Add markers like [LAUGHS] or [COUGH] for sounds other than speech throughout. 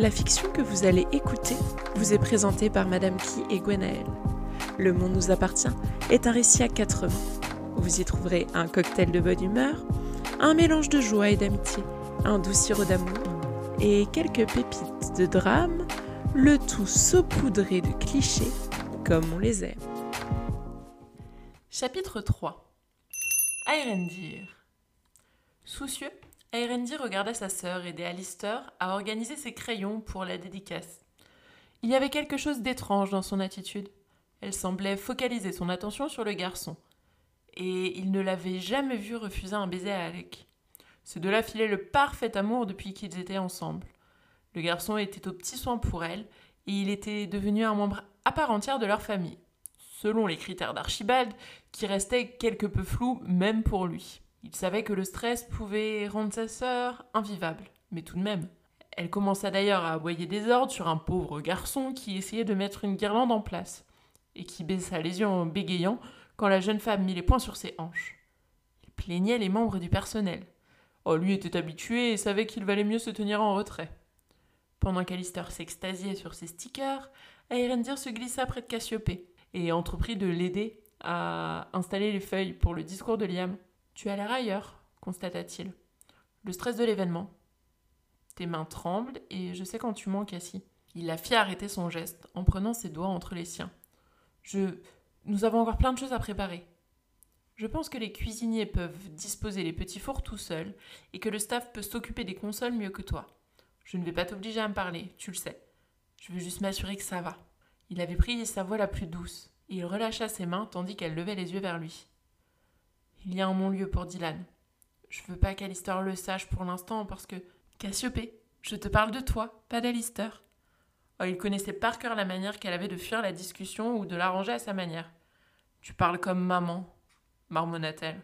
La fiction que vous allez écouter vous est présentée par Madame Key et Gwenaël. Le monde nous appartient est un récit à quatre mains. Vous y trouverez un cocktail de bonne humeur, un mélange de joie et d'amitié, un doux sirop d'amour et quelques pépites de drame, le tout saupoudré de clichés comme on les aime. Chapitre 3 Aerendir Soucieux, Aerendir regardait sa sœur aider Alistair à organiser ses crayons pour la dédicace. Il y avait quelque chose d'étrange dans son attitude. Elle semblait focaliser son attention sur le garçon. Et il ne l'avait jamais vu refuser un baiser à Alec. Ces deux-là filaient le parfait amour depuis qu'ils étaient ensemble. Le garçon était au petit soin pour elle, et il était devenu un membre à part entière de leur famille, selon les critères d'Archibald, qui restaient quelque peu flous même pour lui. Il savait que le stress pouvait rendre sa sœur invivable, mais tout de même. Elle commença d'ailleurs à aboyer des ordres sur un pauvre garçon qui essayait de mettre une guirlande en place, et qui baissa les yeux en bégayant quand la jeune femme mit les poings sur ses hanches. Il plaignait les membres du personnel. Oh, lui était habitué et savait qu'il valait mieux se tenir en retrait. Pendant qu'Alistair s'extasiait sur ses stickers, Aerendir se glissa près de Cassiopée et entreprit de l'aider à installer les feuilles pour le discours de Liam. Tu as l'air ailleurs, constata-t-il. Le stress de l'événement. Tes mains tremblent et je sais quand tu mens, Cassie. Il la fit arrêter son geste en prenant ses doigts entre les siens. Je. Nous avons encore plein de choses à préparer. Je pense que les cuisiniers peuvent disposer les petits fours tout seuls et que le staff peut s'occuper des consoles mieux que toi. Je ne vais pas t'obliger à me parler, tu le sais. Je veux juste m'assurer que ça va. Il avait pris sa voix la plus douce et il relâcha ses mains tandis qu'elle levait les yeux vers lui. Il y a un non-lieu pour Dylan. Je veux pas qu'Alistair le sache pour l'instant parce que. Cassiopée, je te parle de toi, pas d'Alistair. Oh, il connaissait par cœur la manière qu'elle avait de fuir la discussion ou de l'arranger à sa manière. Tu parles comme maman, marmonna-t-elle.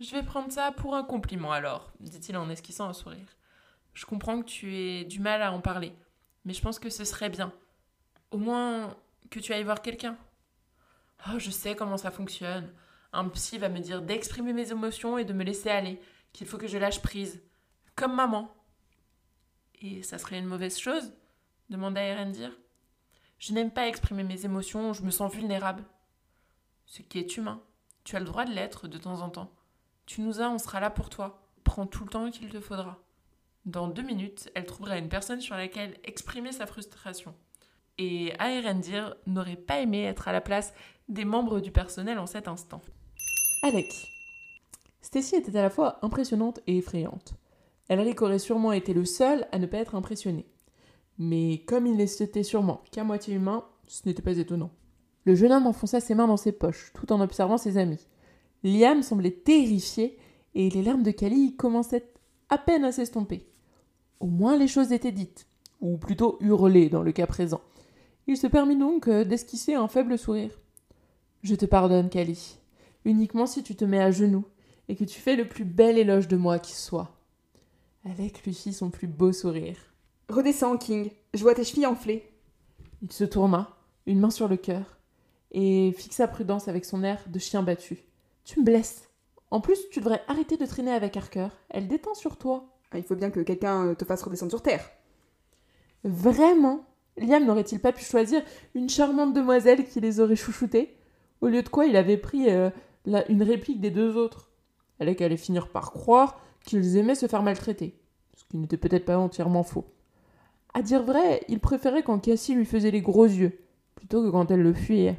Je vais prendre ça pour un compliment alors, dit-il en esquissant un sourire. Je comprends que tu aies du mal à en parler, mais je pense que ce serait bien. Au moins que tu ailles voir quelqu'un. Oh, je sais comment ça fonctionne. Un psy va me dire d'exprimer mes émotions et de me laisser aller, qu'il faut que je lâche prise. Comme maman. Et ça serait une mauvaise chose? demanda Erendir. Je n'aime pas exprimer mes émotions, je me sens vulnérable. Ce qui est humain. Tu as le droit de l'être de temps en temps. Tu nous as, on sera là pour toi. Prends tout le temps qu'il te faudra. Dans deux minutes, elle trouvera une personne sur laquelle exprimer sa frustration. Et Aerendir n'aurait pas aimé être à la place des membres du personnel en cet instant. Alec. Stacy était à la fois impressionnante et effrayante. Elric aurait sûrement été le seul à ne pas être impressionné. Mais comme il n'était sûrement qu'à moitié humain, ce n'était pas étonnant. Le jeune homme enfonça ses mains dans ses poches, tout en observant ses amis. Liam semblait terrifié, et les larmes de Kali commençaient à peine à s'estomper. Au moins les choses étaient dites, ou plutôt hurlées dans le cas présent. Il se permit donc euh, d'esquisser un faible sourire. Je te pardonne, Kali, uniquement si tu te mets à genoux et que tu fais le plus bel éloge de moi qui soit. Alec lui fit son plus beau sourire. Redescends, King, je vois tes chevilles enflées. Il se tourna, une main sur le cœur, et fixa Prudence avec son air de chien battu. Tu me blesses. En plus, tu devrais arrêter de traîner avec Harker. Elle détend sur toi. Ah, il faut bien que quelqu'un te fasse redescendre sur terre. Vraiment? Liam n'aurait-il pas pu choisir une charmante demoiselle qui les aurait chouchoutées Au lieu de quoi il avait pris euh, une réplique des deux autres. Alec allait finir par croire qu'ils aimaient se faire maltraiter, ce qui n'était peut-être pas entièrement faux. À dire vrai, il préférait quand Cassie lui faisait les gros yeux, plutôt que quand elle le fuyait.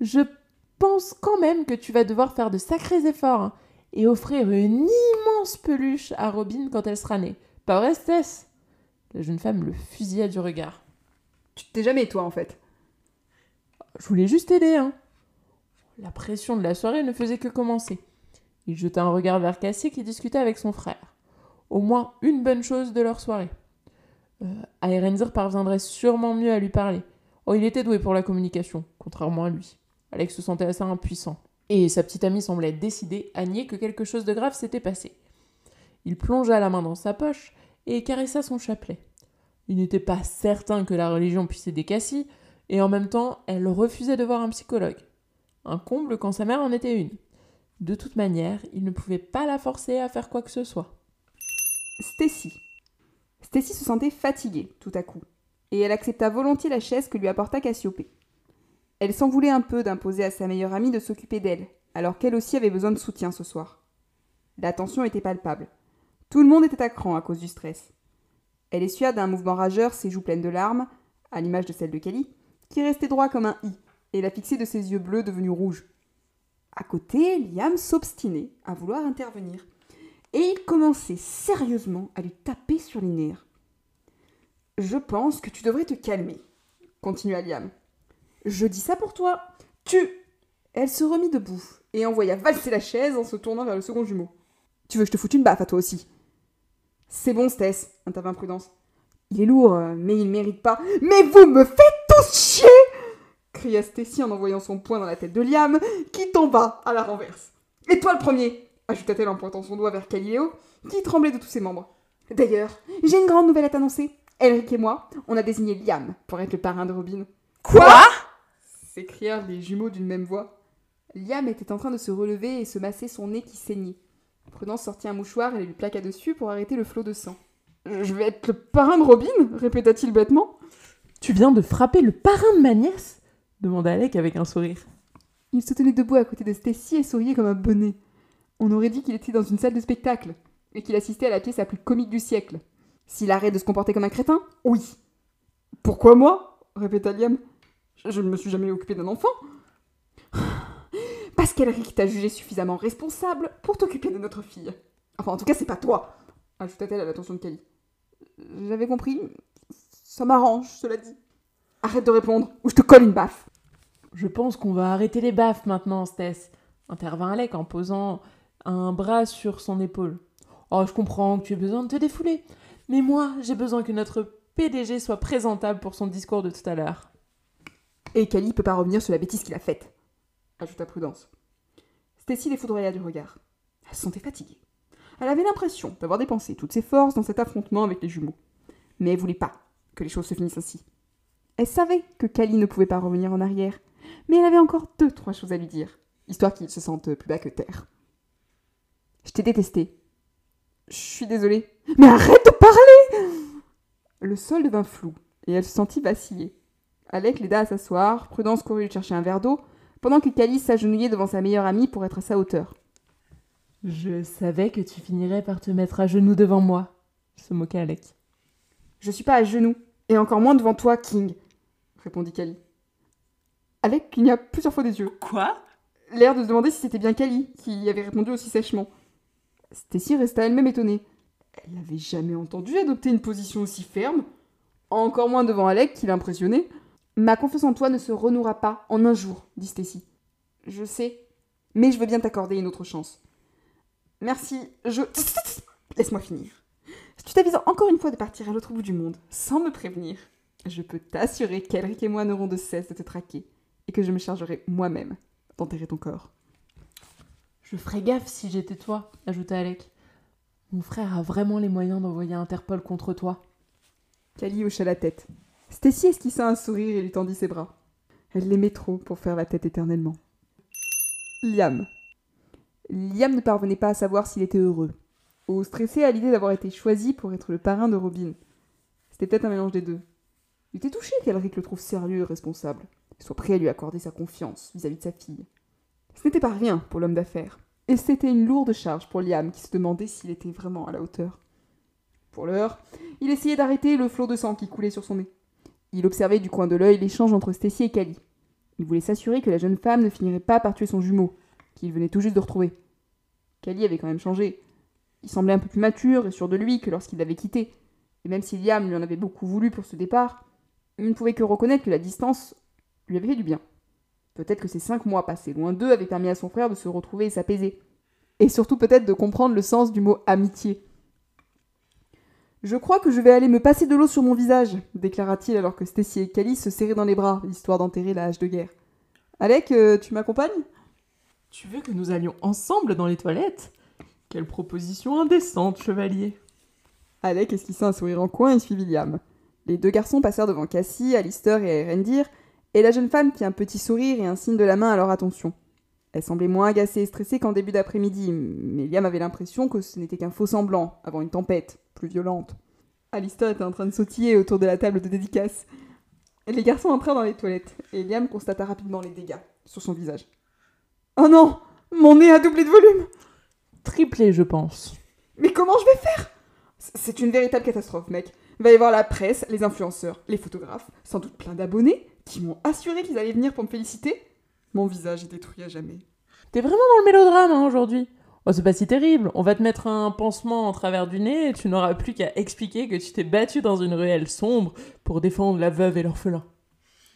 Je pense quand même que tu vas devoir faire de sacrés efforts hein, et offrir une immense peluche à Robin quand elle sera née. Pas vrai, Stess La jeune femme le fusilla du regard. Tu t'es jamais, toi, en fait. Je voulais juste aider, hein. La pression de la soirée ne faisait que commencer. Il jeta un regard vers Cassie qui discutait avec son frère. Au moins une bonne chose de leur soirée. Euh, parviendrait sûrement mieux à lui parler. Oh, il était doué pour la communication, contrairement à lui. Alex se sentait assez impuissant. Et sa petite amie semblait décidée à nier que quelque chose de grave s'était passé. Il plongea la main dans sa poche et caressa son chapelet. Il n'était pas certain que la religion puisse aider Cassie, et en même temps, elle refusait de voir un psychologue. Un comble quand sa mère en était une. De toute manière, il ne pouvait pas la forcer à faire quoi que ce soit. Stacy. Stacy se sentait fatiguée tout à coup, et elle accepta volontiers la chaise que lui apporta Cassiopée. Elle s'en voulait un peu d'imposer à sa meilleure amie de s'occuper d'elle, alors qu'elle aussi avait besoin de soutien ce soir. La tension était palpable. Tout le monde était à cran à cause du stress. Elle essuya d'un mouvement rageur ses joues pleines de larmes, à l'image de celle de Kelly, qui restait droit comme un i, et la fixait de ses yeux bleus devenus rouges. À côté, Liam s'obstinait à vouloir intervenir, et il commençait sérieusement à lui taper sur les nerfs. Je pense que tu devrais te calmer, continua Liam. Je dis ça pour toi. Tu. Elle se remit debout et envoya valser la chaise en se tournant vers le second jumeau. Tu veux que je te foute une baffe à toi aussi C'est bon, Stess, intervint Prudence. Il est lourd, mais il mérite pas. Mais vous me faites tous chier cria Stacy en envoyant son poing dans la tête de Liam, qui tomba à la renverse. Et toi le premier ajouta-t-elle en pointant son doigt vers Caliléo, qui tremblait de tous ses membres. D'ailleurs, j'ai une grande nouvelle à t'annoncer. Elric et moi, on a désigné Liam pour être le parrain de Robin. Quoi? s'écrièrent les jumeaux d'une même voix. Liam était en train de se relever et se masser son nez qui saignait. Prudence sortit un mouchoir et lui plaqua dessus pour arrêter le flot de sang. Je vais être le parrain de Robin? répéta-t-il bêtement. Tu viens de frapper le parrain de ma nièce demanda Alec avec un sourire. Il se tenait debout à côté de Stacy et souriait comme un bonnet. On aurait dit qu'il était dans une salle de spectacle et qu'il assistait à la pièce la plus comique du siècle. S'il arrête de se comporter comme un crétin Oui. Pourquoi moi? répéta Liam. Je ne me suis jamais occupé d'un enfant. [SIGHS] Parce qu'Elric t'a jugé suffisamment responsable pour t'occuper de notre fille. Enfin, en tout cas, c'est pas toi, ajouta-t-elle à l'attention de Kelly. J'avais compris. Ça m'arrange, cela dit. Arrête de répondre, ou je te colle une baffe. Je pense qu'on va arrêter les baffes maintenant, Stess, intervint Alec en posant un bras sur son épaule. Oh, je comprends que tu aies besoin de te défouler, mais moi, j'ai besoin que notre PDG soit présentable pour son discours de tout à l'heure. Et Kelly peut pas revenir sur la bêtise qu'il a faite, ajouta Prudence. Stacy les foudroya du regard. Elle se sentait fatiguée. Elle avait l'impression d'avoir dépensé toutes ses forces dans cet affrontement avec les jumeaux. Mais elle voulait pas que les choses se finissent ainsi. Elle savait que Kali ne pouvait pas revenir en arrière, mais elle avait encore deux, trois choses à lui dire, histoire qu'il se sente plus bas que terre. Je t'ai détesté. Je suis désolée. Mais arrête de parler Le sol devint flou, et elle se sentit vaciller. Alec l'aida à s'asseoir, Prudence courut lui chercher un verre d'eau, pendant que Calice s'agenouillait devant sa meilleure amie pour être à sa hauteur. Je savais que tu finirais par te mettre à genoux devant moi, se moqua Alec. Je suis pas à genoux, et encore moins devant toi, King, répondit Cali. Alec cligna plusieurs fois des yeux, Quoi? L'air de se demander si c'était bien Cali qui avait répondu aussi sèchement. Stacy resta elle-même étonnée. Elle n'avait jamais entendu adopter une position aussi ferme, encore moins devant Alec qui l'impressionnait. Ma confiance en toi ne se renouera pas en un jour, dit Stacy. Je sais, mais je veux bien t'accorder une autre chance. Merci, je. [LAUGHS] Laisse-moi finir. Si tu t'avises encore une fois de partir à l'autre bout du monde, sans me prévenir, je peux t'assurer qu'Elric et moi n'aurons de cesse de te traquer, et que je me chargerai moi-même d'enterrer ton corps. Je ferais gaffe si j'étais toi, ajouta Alec. Mon frère a vraiment les moyens d'envoyer Interpol contre toi. Cali hocha la tête. Stacy esquissa un sourire et lui tendit ses bras. Elle l'aimait trop pour faire la tête éternellement. Liam. Liam ne parvenait pas à savoir s'il était heureux, ou stressé à l'idée d'avoir été choisi pour être le parrain de Robin. C'était peut-être un mélange des deux. Il était touché qu'Elric le trouve sérieux et responsable, soit prêt à lui accorder sa confiance vis-à-vis de sa fille. Ce n'était pas rien pour l'homme d'affaires, et c'était une lourde charge pour Liam qui se demandait s'il était vraiment à la hauteur. Pour l'heure, il essayait d'arrêter le flot de sang qui coulait sur son nez. Il observait du coin de l'œil l'échange entre Stacy et Cali. Il voulait s'assurer que la jeune femme ne finirait pas par tuer son jumeau, qu'il venait tout juste de retrouver. Cali avait quand même changé. Il semblait un peu plus mature et sûr de lui que lorsqu'il l'avait quitté. Et même si Liam lui en avait beaucoup voulu pour ce départ, il ne pouvait que reconnaître que la distance lui avait fait du bien. Peut-être que ces cinq mois passés loin d'eux avaient permis à son frère de se retrouver et s'apaiser. Et surtout peut-être de comprendre le sens du mot amitié. Je crois que je vais aller me passer de l'eau sur mon visage, déclara-t-il alors que Stacy et Cali se serraient dans les bras, histoire d'enterrer la hache de guerre. Alec, euh, tu m'accompagnes? Tu veux que nous allions ensemble dans les toilettes? Quelle proposition indécente, chevalier Alec esquissa un sourire en coin et suivit Liam. Les deux garçons passèrent devant Cassie, Alistair et Erendir, et la jeune femme fit un petit sourire et un signe de la main à leur attention. Elle semblait moins agacée et stressée qu'en début d'après-midi, mais Liam avait l'impression que ce n'était qu'un faux semblant, avant une tempête, plus violente. Alistair était en train de sautiller autour de la table de dédicace. Les garçons entrèrent dans les toilettes, et Liam constata rapidement les dégâts sur son visage. Oh non Mon nez a doublé de volume Triplé, je pense. Mais comment je vais faire? C'est une véritable catastrophe, mec. Il va y avoir la presse, les influenceurs, les photographes, sans doute plein d'abonnés, qui m'ont assuré qu'ils allaient venir pour me féliciter. Mon visage est détruit à jamais. T'es vraiment dans le mélodrame hein, aujourd'hui. Oh, c'est pas si terrible. On va te mettre un pansement en travers du nez et tu n'auras plus qu'à expliquer que tu t'es battu dans une ruelle sombre pour défendre la veuve et l'orphelin.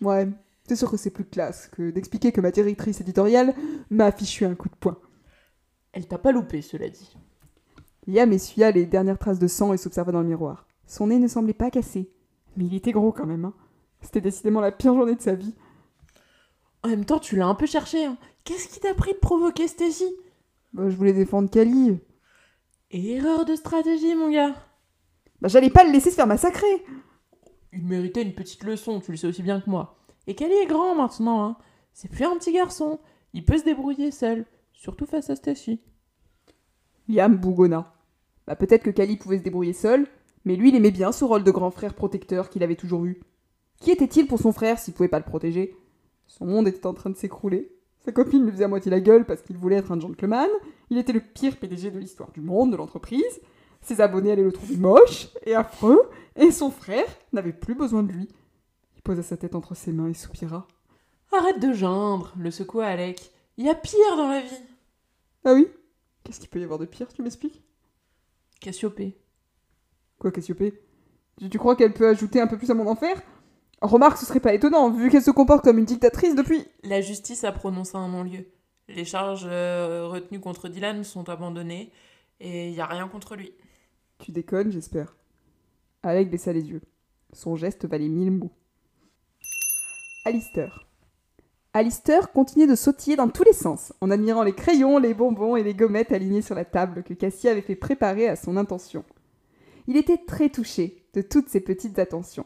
Ouais, c'est sûr que c'est plus classe que d'expliquer que ma directrice éditoriale m'a affiché un coup de poing. Elle t'a pas loupé, cela dit. Liam essuya les dernières traces de sang et s'observa dans le miroir. Son nez ne semblait pas cassé, mais il était gros quand même. Hein. C'était décidément la pire journée de sa vie. En même temps, tu l'as un peu cherché. Hein. Qu'est-ce qui t'a pris de provoquer Stacy? Bah, Je voulais défendre Kali. Erreur de stratégie, mon gars. Bah, j'allais pas le laisser se faire massacrer. Il méritait une petite leçon, tu le sais aussi bien que moi. Et Kali est grand maintenant, hein. C'est plus un petit garçon. Il peut se débrouiller seul, surtout face à Stacy. Liam bougonna. Bah, peut-être que Kali pouvait se débrouiller seul, mais lui, il aimait bien ce rôle de grand frère protecteur qu'il avait toujours eu. Qui était-il pour son frère s'il pouvait pas le protéger? Son monde était en train de s'écrouler. Sa copine lui faisait à moitié la gueule parce qu'il voulait être un gentleman. Il était le pire PDG de l'histoire du monde, de l'entreprise. Ses abonnés allaient le trouver moche et affreux. Et son frère n'avait plus besoin de lui. Il posa sa tête entre ses mains et soupira. Arrête de geindre, le secoua Alec. Il y a pire dans la vie. Ah oui? Qu'est-ce qu'il peut y avoir de pire, tu m'expliques? Cassiopée. Quoi, Cassiopée? Tu, crois qu'elle peut ajouter un peu plus à mon enfer? Remarque, ce serait pas étonnant, vu qu'elle se comporte comme une dictatrice depuis. La justice a prononcé un non-lieu. Les charges euh, retenues contre Dylan sont abandonnées et il n'y a rien contre lui. Tu déconnes, j'espère. Alec baissa les yeux. Son geste valait mille mots. Alistair. Alistair continuait de sautiller dans tous les sens, en admirant les crayons, les bonbons et les gommettes alignés sur la table que Cassie avait fait préparer à son intention. Il était très touché de toutes ces petites attentions.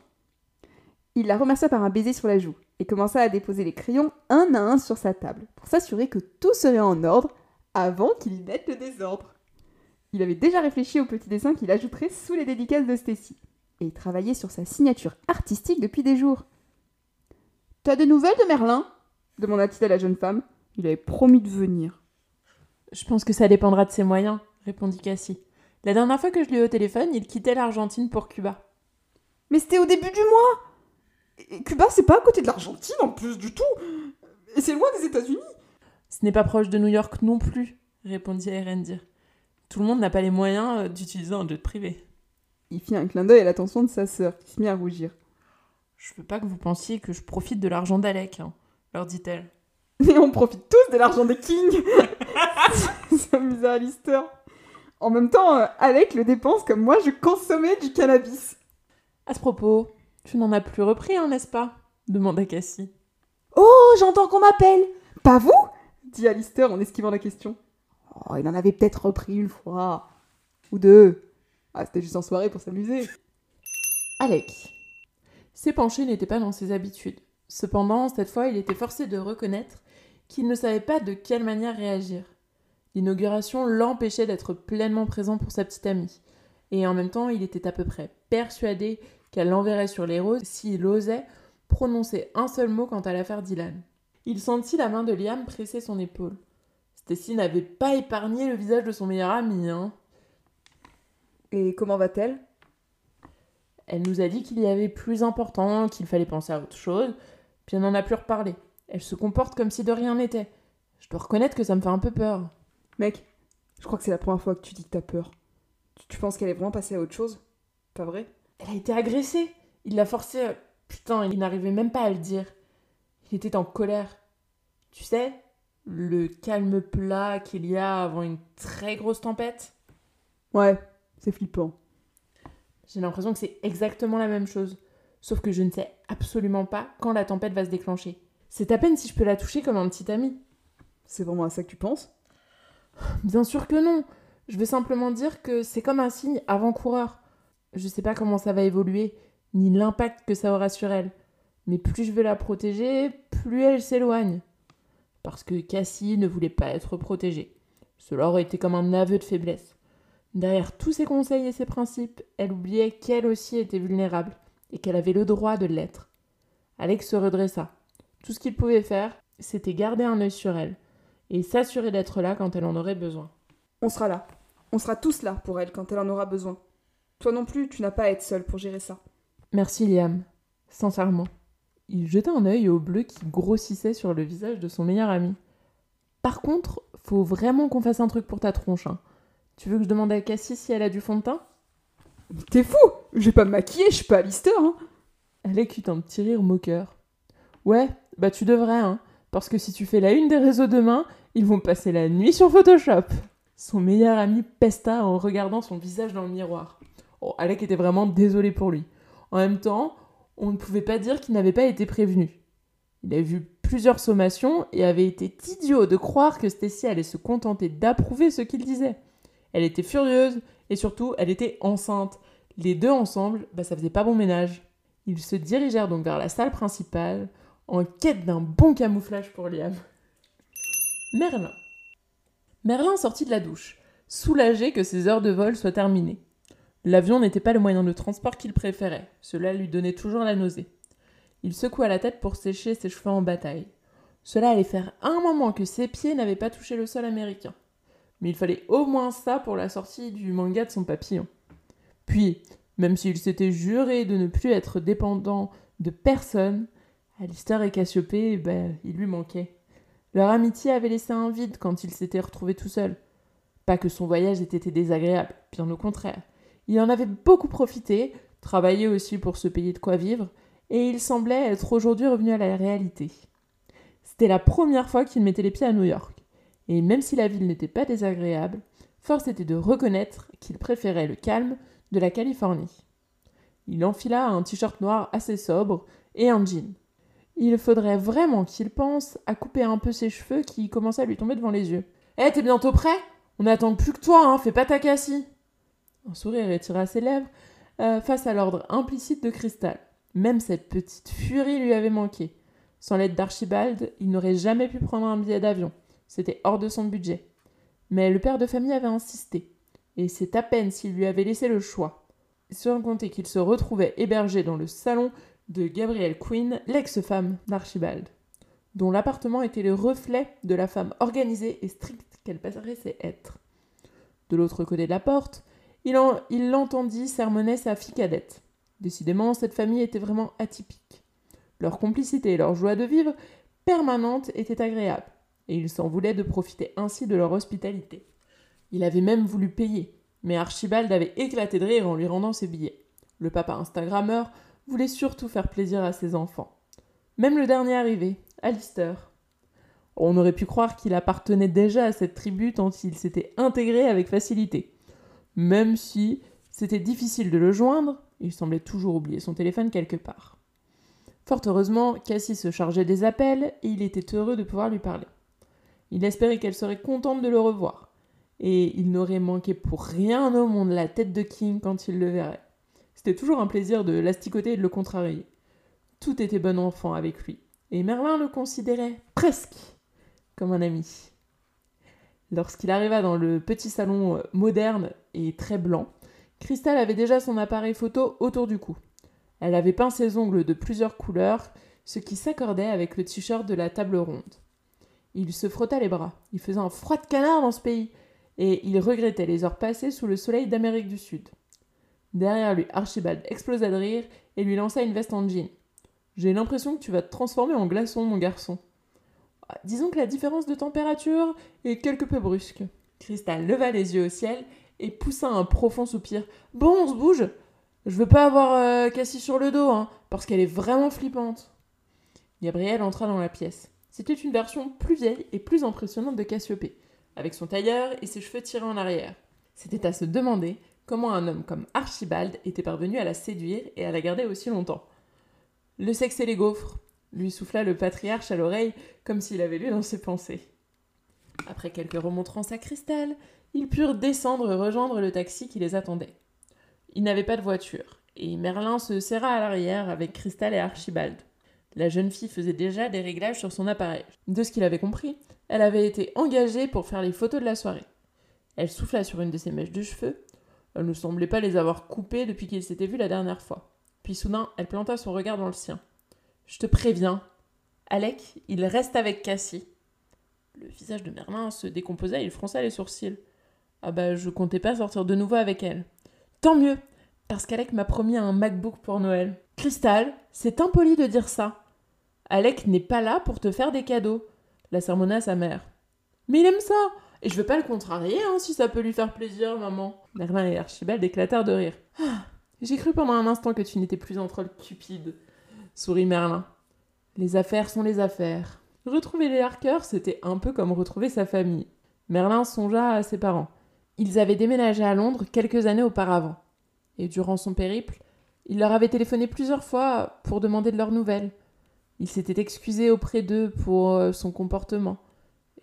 Il la remercia par un baiser sur la joue et commença à déposer les crayons un à un sur sa table pour s'assurer que tout serait en ordre avant qu'il y mette le désordre. Il avait déjà réfléchi au petit dessin qu'il ajouterait sous les dédicaces de Stacy et il travaillait sur sa signature artistique depuis des jours. T'as des nouvelles de Merlin? demanda-t-il à la jeune femme. Il avait promis de venir. Je pense que ça dépendra de ses moyens, répondit Cassie. La dernière fois que je l'ai eu au téléphone, il quittait l'Argentine pour Cuba. Mais c'était au début du mois Et Cuba, c'est pas à côté de l'Argentine en plus du tout Et c'est loin des États-Unis Ce n'est pas proche de New York non plus, répondit Erendir. Tout le monde n'a pas les moyens euh, d'utiliser un jet privé. Il fit un clin d'œil à l'attention de sa sœur, qui se mit à rougir. Je veux pas que vous pensiez que je profite de l'argent d'Alec. Hein leur dit-elle. [LAUGHS] Mais on profite tous de l'argent des kings [LAUGHS] s'amusa Alistair. En même temps, euh, Alec le dépense comme moi je consommais du cannabis. À ce propos, tu n'en as plus repris, hein, n'est-ce pas? demanda Cassie. Oh, j'entends qu'on m'appelle Pas vous? dit Alistair en esquivant la question. Oh, il en avait peut-être repris une fois. Ou deux. Ah, c'était juste en soirée pour s'amuser. Alec. S'épancher n'était pas dans ses habitudes. Cependant, cette fois, il était forcé de reconnaître qu'il ne savait pas de quelle manière réagir. L'inauguration l'empêchait d'être pleinement présent pour sa petite amie, et en même temps, il était à peu près persuadé qu'elle l'enverrait sur les roses s'il osait prononcer un seul mot quant à l'affaire Dylan. Il sentit la main de Liam presser son épaule. Stacy n'avait pas épargné le visage de son meilleur ami, hein. Et comment va-t-elle? Elle nous a dit qu'il y avait plus important, qu'il fallait penser à autre chose, puis elle n'en a plus reparlé. Elle se comporte comme si de rien n'était. Je dois reconnaître que ça me fait un peu peur. Mec, je crois que c'est la première fois que tu dis que t'as peur. Tu, penses qu'elle est vraiment passée à autre chose? Pas vrai? Elle a été agressée. Il l'a forcée. Putain, il n'arrivait même pas à le dire. Il était en colère. Tu sais, le calme plat qu'il y a avant une très grosse tempête Ouais, c'est flippant. J'ai l'impression que c'est exactement la même chose. Sauf que je ne sais absolument pas quand la tempête va se déclencher. C'est à peine si je peux la toucher comme un petit ami. C'est vraiment à ça que tu penses? Bien sûr que non. Je veux simplement dire que c'est comme un signe avant-coureur. Je sais pas comment ça va évoluer, ni l'impact que ça aura sur elle. Mais plus je veux la protéger, plus elle s'éloigne. Parce que Cassie ne voulait pas être protégée. Cela aurait été comme un aveu de faiblesse. Derrière tous ses conseils et ses principes, elle oubliait qu'elle aussi était vulnérable et qu'elle avait le droit de l'être. Alex se redressa. Tout ce qu'il pouvait faire, c'était garder un œil sur elle et s'assurer d'être là quand elle en aurait besoin. On sera là. On sera tous là pour elle quand elle en aura besoin. Toi non plus, tu n'as pas à être seule pour gérer ça. Merci Liam, sincèrement. Il jeta un œil au bleu qui grossissait sur le visage de son meilleur ami. Par contre, faut vraiment qu'on fasse un truc pour ta tronche. hein. Tu veux que je demande à Cassie si elle a du fond de teint? T'es fou Je vais pas me maquiller, je suis pas Alistair, hein Alec eut un petit rire moqueur. Ouais, bah tu devrais, hein, parce que si tu fais la une des réseaux demain, ils vont passer la nuit sur Photoshop. Son meilleur ami pesta en regardant son visage dans le miroir. Oh, Alec était vraiment désolé pour lui. En même temps, on ne pouvait pas dire qu'il n'avait pas été prévenu. Il avait vu plusieurs sommations et avait été idiot de croire que Stacy allait se contenter d'approuver ce qu'il disait. Elle était furieuse et surtout, elle était enceinte. Les deux ensemble, bah, ça faisait pas bon ménage. Ils se dirigèrent donc vers la salle principale en quête d'un bon camouflage pour Liam. Merlin. Merlin sortit de la douche, soulagé que ses heures de vol soient terminées. L'avion n'était pas le moyen de transport qu'il préférait, cela lui donnait toujours la nausée. Il secoua la tête pour sécher ses cheveux en bataille. Cela allait faire un moment que ses pieds n'avaient pas touché le sol américain. Mais il fallait au moins ça pour la sortie du manga de son papillon. Puis, même s'il s'était juré de ne plus être dépendant de personne, Alistair et Cassiopée, ben, il lui manquait. Leur amitié avait laissé un vide quand il s'était retrouvé tout seul. Pas que son voyage ait été désagréable, bien au contraire. Il en avait beaucoup profité, travaillé aussi pour se payer de quoi vivre, et il semblait être aujourd'hui revenu à la réalité. C'était la première fois qu'il mettait les pieds à New York, et même si la ville n'était pas désagréable, force était de reconnaître qu'il préférait le calme de la Californie. Il enfila un t-shirt noir assez sobre et un jean. Il faudrait vraiment qu'il pense à couper un peu ses cheveux qui commençaient à lui tomber devant les yeux. Eh, t'es bientôt prêt? On n'attend plus que toi, hein, fais pas ta cassie Un sourire étira ses lèvres euh, face à l'ordre implicite de Cristal. Même cette petite furie lui avait manqué. Sans l'aide d'Archibald, il n'aurait jamais pu prendre un billet d'avion. C'était hors de son budget. Mais le père de famille avait insisté. Et c'est à peine s'il lui avait laissé le choix. Sans compter qu'il se retrouvait hébergé dans le salon de Gabrielle Quinn, l'ex-femme d'Archibald, dont l'appartement était le reflet de la femme organisée et stricte qu'elle paraissait être. De l'autre côté de la porte, il, en, il l'entendit sermonner sa fille cadette. Décidément, cette famille était vraiment atypique. Leur complicité et leur joie de vivre permanente étaient agréables, et il s'en voulait de profiter ainsi de leur hospitalité. Il avait même voulu payer, mais Archibald avait éclaté de rire en lui rendant ses billets. Le papa Instagrammeur voulait surtout faire plaisir à ses enfants. Même le dernier arrivé, Alistair. On aurait pu croire qu'il appartenait déjà à cette tribu tant il s'était intégré avec facilité. Même si c'était difficile de le joindre, il semblait toujours oublier son téléphone quelque part. Fort heureusement, Cassie se chargeait des appels et il était heureux de pouvoir lui parler. Il espérait qu'elle serait contente de le revoir, et il n'aurait manqué pour rien au monde la tête de King quand il le verrait. C'était toujours un plaisir de l'asticoter et de le contrarier. Tout était bon enfant avec lui, et Merlin le considérait presque comme un ami. Lorsqu'il arriva dans le petit salon moderne et très blanc, Crystal avait déjà son appareil photo autour du cou. Elle avait peint ses ongles de plusieurs couleurs, ce qui s'accordait avec le t-shirt de la table ronde. Il se frotta les bras. Il faisait un froid de canard dans ce pays, et il regrettait les heures passées sous le soleil d'Amérique du Sud. Derrière lui, Archibald explosa de rire et lui lança une veste en jean. J'ai l'impression que tu vas te transformer en glaçon, mon garçon. Disons que la différence de température est quelque peu brusque. Cristal leva les yeux au ciel et poussa un profond soupir. Bon, on se bouge Je veux pas avoir euh, Cassie sur le dos, hein, parce qu'elle est vraiment flippante. Gabriel entra dans la pièce. C'était une version plus vieille et plus impressionnante de Cassiopée, avec son tailleur et ses cheveux tirés en arrière. C'était à se demander comment un homme comme Archibald était parvenu à la séduire et à la garder aussi longtemps. Le sexe et les gaufres, lui souffla le patriarche à l'oreille comme s'il avait lu dans ses pensées. Après quelques remontrances à Cristal, ils purent descendre et rejoindre le taxi qui les attendait. Ils n'avaient pas de voiture, et Merlin se serra à l'arrière avec Cristal et Archibald. La jeune fille faisait déjà des réglages sur son appareil. De ce qu'il avait compris, elle avait été engagée pour faire les photos de la soirée. Elle souffla sur une de ses mèches de cheveux, Elle ne semblait pas les avoir coupés depuis qu'ils s'étaient vus la dernière fois. Puis soudain, elle planta son regard dans le sien. Je te préviens. Alec, il reste avec Cassie. Le visage de Merlin se décomposait et il fronça les sourcils. Ah bah, je comptais pas sortir de nouveau avec elle. Tant mieux, parce qu'Alec m'a promis un MacBook pour Noël. Cristal, c'est impoli de dire ça. Alec n'est pas là pour te faire des cadeaux, la sermonna sa mère. Mais il aime ça, et je veux pas le contrarier, hein, si ça peut lui faire plaisir, maman. Merlin et Archibald éclatèrent de rire. Ah, j'ai cru pendant un instant que tu n'étais plus un troll cupide, sourit Merlin. Les affaires sont les affaires. Retrouver les Harker, c'était un peu comme retrouver sa famille. Merlin songea à ses parents. Ils avaient déménagé à Londres quelques années auparavant. Et durant son périple, il leur avait téléphoné plusieurs fois pour demander de leurs nouvelles. Il s'était excusé auprès d'eux pour euh, son comportement.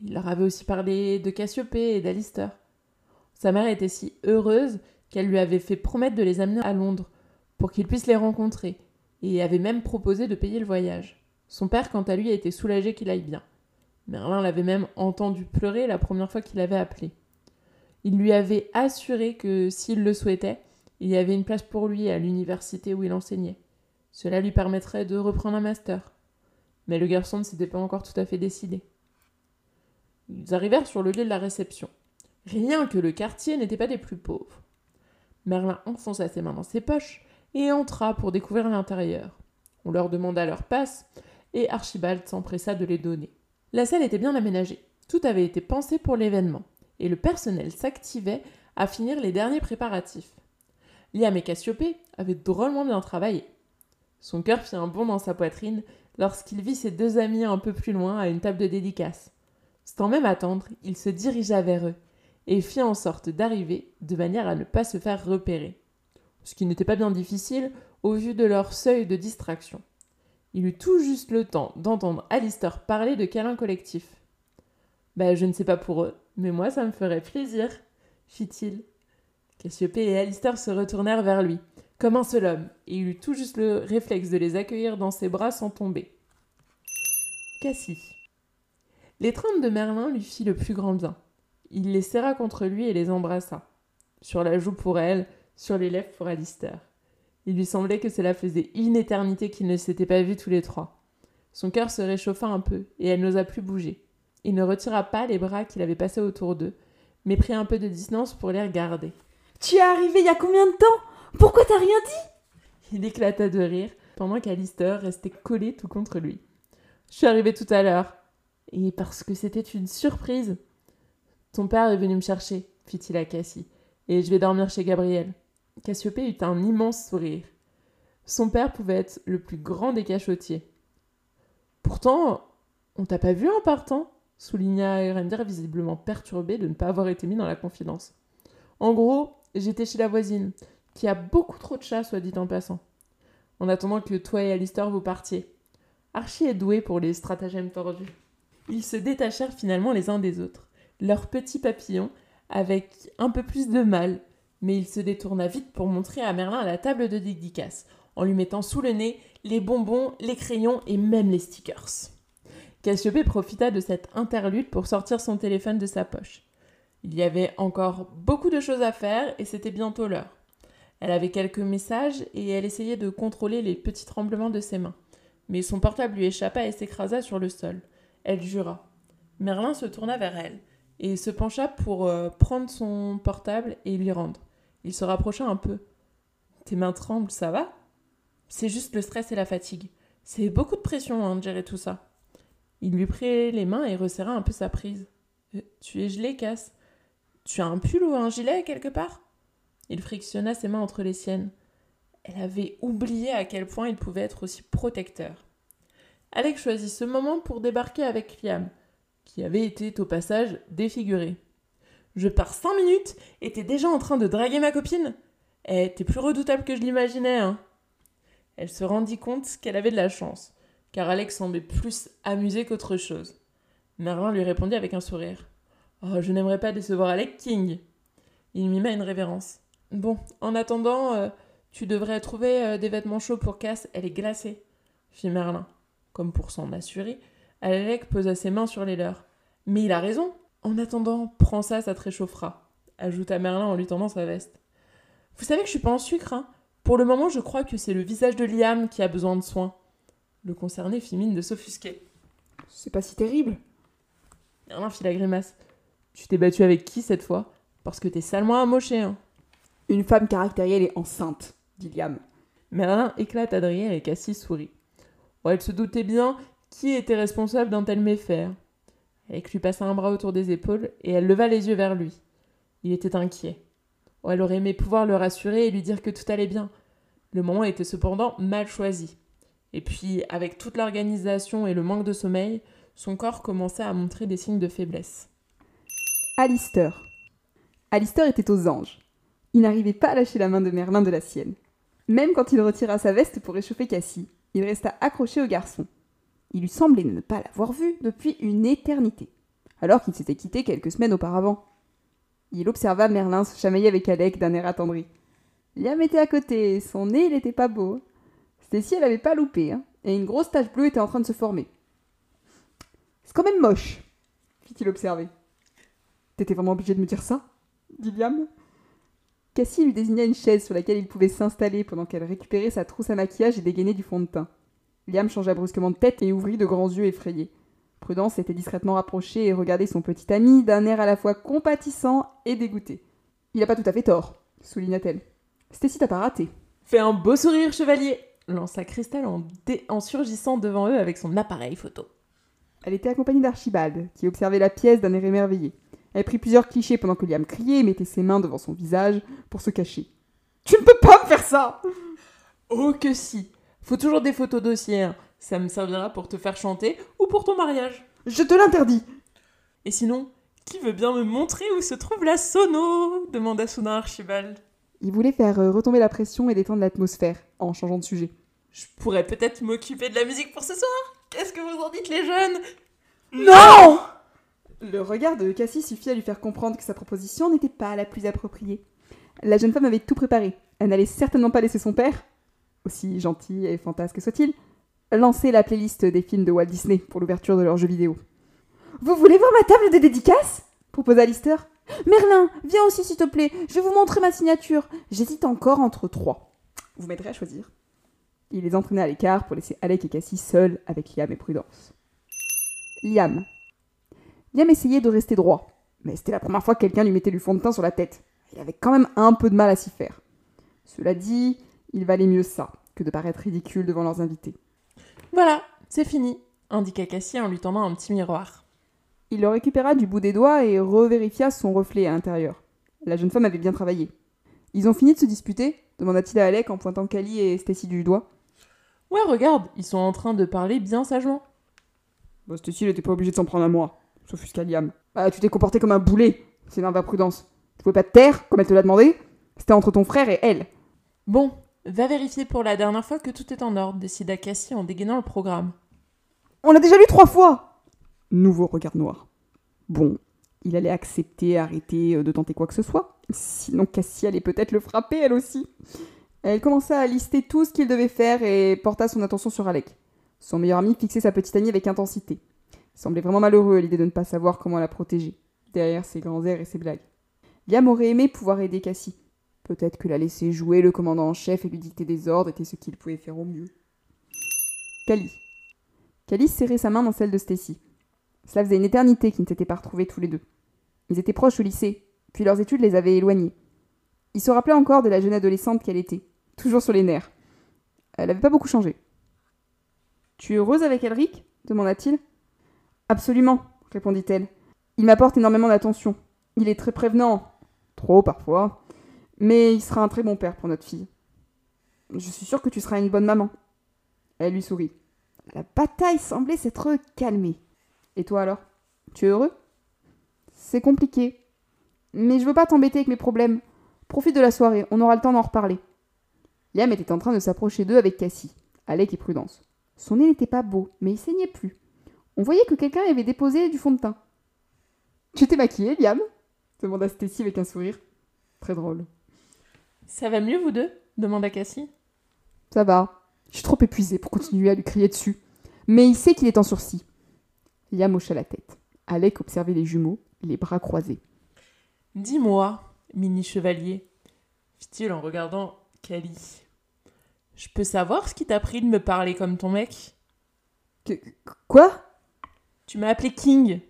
Il leur avait aussi parlé de Cassiopée et d'Alister. Sa mère était si heureuse qu'elle lui avait fait promettre de les amener à Londres pour qu'il puisse les rencontrer, et avait même proposé de payer le voyage. Son père, quant à lui, était soulagé qu'il aille bien. Merlin l'avait même entendu pleurer la première fois qu'il avait appelé. Il lui avait assuré que s'il le souhaitait, il y avait une place pour lui à l'université où il enseignait. Cela lui permettrait de reprendre un master. Mais le garçon ne s'était pas encore tout à fait décidé. Ils arrivèrent sur le lieu de la réception. Rien que le quartier n'était pas des plus pauvres. Merlin enfonça ses mains dans ses poches et entra pour découvrir l'intérieur. On leur demanda leur passe et Archibald s'empressa de les donner. La salle était bien aménagée. Tout avait été pensé pour l'événement et le personnel s'activait à finir les derniers préparatifs. Liam et Cassiopée avaient drôlement bien travaillé. Son cœur fit un bond dans sa poitrine lorsqu'il vit ses deux amis un peu plus loin à une table de dédicace. Sans même attendre, il se dirigea vers eux et fit en sorte d'arriver de manière à ne pas se faire repérer. Ce qui n'était pas bien difficile au vu de leur seuil de distraction. Il eut tout juste le temps d'entendre Alistair parler de câlin collectif. Ben, je ne sais pas pour eux, mais moi ça me ferait plaisir, fit-il. Cassiopée et Alistair se retournèrent vers lui, comme un seul homme, et il eut tout juste le réflexe de les accueillir dans ses bras sans tomber. Cassie. L'étreinte de Merlin lui fit le plus grand bien. Il les serra contre lui et les embrassa. Sur la joue pour elle, sur les lèvres pour Alistair. Il lui semblait que cela faisait une éternité qu'ils ne s'étaient pas vus tous les trois. Son cœur se réchauffa un peu, et elle n'osa plus bouger. Il ne retira pas les bras qu'il avait passés autour d'eux, mais prit un peu de distance pour les regarder. Tu es arrivé il y a combien de temps? Pourquoi t'as rien dit? Il éclata de rire, pendant qu'Alistair restait collé tout contre lui. Je suis arrivé tout à l'heure. Et parce que c'était une surprise. Ton père est venu me chercher, fit-il à Cassie, et je vais dormir chez Gabriel. Cassiopée eut un immense sourire. Son père pouvait être le plus grand des cachotiers. Pourtant, on t'a pas vu en partant? souligna Erendir, visiblement perturbé de ne pas avoir été mis dans la confidence. En gros, j'étais chez la voisine, qui a beaucoup trop de chats, soit dit en passant. En attendant que toi et Alistair vous partiez. Archie est doué pour les stratagèmes tordus. Ils se détachèrent finalement les uns des autres, leurs petits papillons, avec un peu plus de mal, mais il se détourna vite pour montrer à Merlin la table de dédicace, en lui mettant sous le nez les bonbons, les crayons et même les stickers. Cassiopée profita de cette interlude pour sortir son téléphone de sa poche. Il y avait encore beaucoup de choses à faire et c'était bientôt l'heure. Elle avait quelques messages et elle essayait de contrôler les petits tremblements de ses mains. Mais son portable lui échappa et s'écrasa sur le sol. Elle jura. Merlin se tourna vers elle et se pencha pour euh, prendre son portable et lui rendre. Il se rapprocha un peu. Tes mains tremblent, ça va? C'est juste le stress et la fatigue. C'est beaucoup de pression hein, gérer tout ça. Il lui prit les mains et resserra un peu sa prise. Euh, tu es gelé, Cass? Tu as un pull ou un gilet quelque part? Il frictionna ses mains entre les siennes. Elle avait oublié à quel point il pouvait être aussi protecteur. Alex choisit ce moment pour débarquer avec Liam, qui avait été au passage défiguré. Je pars cinq minutes et t'es déjà en train de draguer ma copine Eh, t'es plus redoutable que je l'imaginais, hein Elle se rendit compte qu'elle avait de la chance, car Alex semblait plus amusé qu'autre chose. Merlin lui répondit avec un sourire. Oh, je n'aimerais pas décevoir Alex King. Il mima une révérence. Bon, en attendant, euh, tu devrais trouver euh, des vêtements chauds pour Cass, elle est glacée, fit Merlin. Comme pour s'en assurer, Alec posa ses mains sur les leurs. Mais il a raison, en attendant, prends ça, ça te réchauffera, ajouta Merlin en lui tendant sa veste. Vous savez que je suis pas en sucre, hein Pour le moment, je crois que c'est le visage de Liam qui a besoin de soins. Le concerné fit mine de s'offusquer. C'est pas si terrible. Merlin fit la grimace. Tu t'es battu avec qui cette fois? Parce que t'es salement amoché, hein. Une femme caractérielle est enceinte, dit Liam. Merlin éclata de rire et Cassie sourit. Oh, elle se doutait bien qui était responsable d'un tel méfait. Elle lui passa un bras autour des épaules et elle leva les yeux vers lui. Il était inquiet. Oh, elle aurait aimé pouvoir le rassurer et lui dire que tout allait bien. Le moment était cependant mal choisi. Et puis, avec toute l'organisation et le manque de sommeil, son corps commençait à montrer des signes de faiblesse. Alistair. Alistair était aux anges. Il n'arrivait pas à lâcher la main de Merlin de la sienne. Même quand il retira sa veste pour réchauffer Cassie, il resta accroché au garçon. Il lui semblait ne pas l'avoir vu depuis une éternité, alors qu'il s'était quitté quelques semaines auparavant. Il observa Merlin se chamailler avec Alec d'un air attendri. Liam était à côté, son nez n'était pas beau. Stacy elle avait pas loupé, hein, et une grosse tache bleue était en train de se former. C'est quand même moche, fit-il observer. T'étais vraiment obligé de me dire ça dit Liam. Cassie lui désigna une chaise sur laquelle il pouvait s'installer pendant qu'elle récupérait sa trousse à maquillage et dégainait du fond de teint. Liam changea brusquement de tête et ouvrit de grands yeux effrayés. Prudence s'était discrètement rapprochée et regardait son petit ami d'un air à la fois compatissant et dégoûté. Il n'a pas tout à fait tort, souligna-t-elle. Stacy t'a pas raté. Fais un beau sourire, chevalier lança Cristal en, en surgissant devant eux avec son appareil photo. Elle était accompagnée d'Archibald, qui observait la pièce d'un air émerveillé. Elle prit plusieurs clichés pendant que Liam criait et mettait ses mains devant son visage pour se cacher. Tu ne peux pas me faire ça Oh que si Faut toujours des photos dossiers, hein. Ça me servira pour te faire chanter ou pour ton mariage. Je te l'interdis Et sinon, qui veut bien me montrer où se trouve la sono? demanda soudain Archibald. Il voulait faire euh, retomber la pression et détendre l'atmosphère, en changeant de sujet. Je pourrais peut-être m'occuper de la musique pour ce soir Qu'est-ce que vous en dites les jeunes? Non Le regard de Cassie suffit à lui faire comprendre que sa proposition n'était pas la plus appropriée. La jeune femme avait tout préparé. Elle n'allait certainement pas laisser son père, aussi gentil et fantasque soit-il, lancer la playlist des films de Walt Disney pour l'ouverture de leurs jeux vidéo. Vous voulez voir ma table de dédicace proposa Lister. Merlin, viens aussi s'il te plaît, je vais vous montrer ma signature. J'hésite encore entre trois. Vous m'aiderez à choisir. Il les entraîna à l'écart pour laisser Alec et Cassie seuls avec Liam et Prudence. Liam. Liam essayait de rester droit, mais c'était la première fois que quelqu'un lui mettait du fond de teint sur la tête. Il avait quand même un peu de mal à s'y faire. Cela dit, il valait mieux ça que de paraître ridicule devant leurs invités. Voilà, c'est fini, indiqua Cassie en lui tendant un petit miroir. Il le récupéra du bout des doigts et revérifia son reflet à l'intérieur. La jeune femme avait bien travaillé. Ils ont fini de se disputer demanda-t-il à Alec en pointant Cali et Stacy du doigt. Ouais, regarde, ils sont en train de parler bien sagement. Bah, Stacy, n'était pas obligée de s'en prendre à moi, s'offusqua Liam. Bah, tu t'es comporté comme un boulet, c'est va prudence. Tu pouvais pas te taire, comme elle te l'a demandé C'était entre ton frère et elle. Bon, va vérifier pour la dernière fois que tout est en ordre, décida Cassie en dégainant le programme. On l'a déjà lu trois fois Nouveau regard noir. Bon, il allait accepter, arrêter euh, de tenter quoi que ce soit. Sinon, Cassie allait peut-être le frapper, elle aussi. Elle commença à lister tout ce qu'il devait faire et porta son attention sur Alec. Son meilleur ami fixait sa petite amie avec intensité. Il semblait vraiment malheureux à l'idée de ne pas savoir comment la protéger, derrière ses grands airs et ses blagues. Liam aurait aimé pouvoir aider Cassie. Peut-être que la laisser jouer le commandant en chef et lui dicter des ordres était ce qu'il pouvait faire au mieux. Cali. Cali serrait sa main dans celle de Stacy. Cela faisait une éternité qu'ils ne s'étaient pas retrouvés tous les deux. Ils étaient proches au lycée, puis leurs études les avaient éloignés. Il se rappelait encore de la jeune adolescente qu'elle était, toujours sur les nerfs. Elle n'avait pas beaucoup changé. Tu es heureuse avec Elric? demanda-t-il. Absolument, répondit-elle. Il m'apporte énormément d'attention. Il est très prévenant. Trop parfois. Mais il sera un très bon père pour notre fille. Je suis sûre que tu seras une bonne maman. Elle lui sourit. La bataille semblait s'être calmée. Et toi alors? Tu es heureux? C'est compliqué. Mais je veux pas t'embêter avec mes problèmes. Profite de la soirée, on aura le temps d'en reparler. Liam était en train de s'approcher d'eux avec Cassie, Alec et Prudence. Son nez n'était pas beau, mais il saignait plus. On voyait que quelqu'un avait déposé du fond de teint. Tu t'es maquillé, Liam? demanda Stacy avec un sourire. Très drôle. Ça va mieux, vous deux demanda Cassie. Ça va. Je suis trop épuisée pour continuer à lui crier dessus. Mais il sait qu'il est en sursis. Liam hocha la tête. Alec observait les jumeaux, les bras croisés. Dis-moi, mini chevalier, fit-il en regardant Kali. Je peux savoir ce qui t'a pris de me parler comme ton mec? Quoi? Tu m'as appelé King.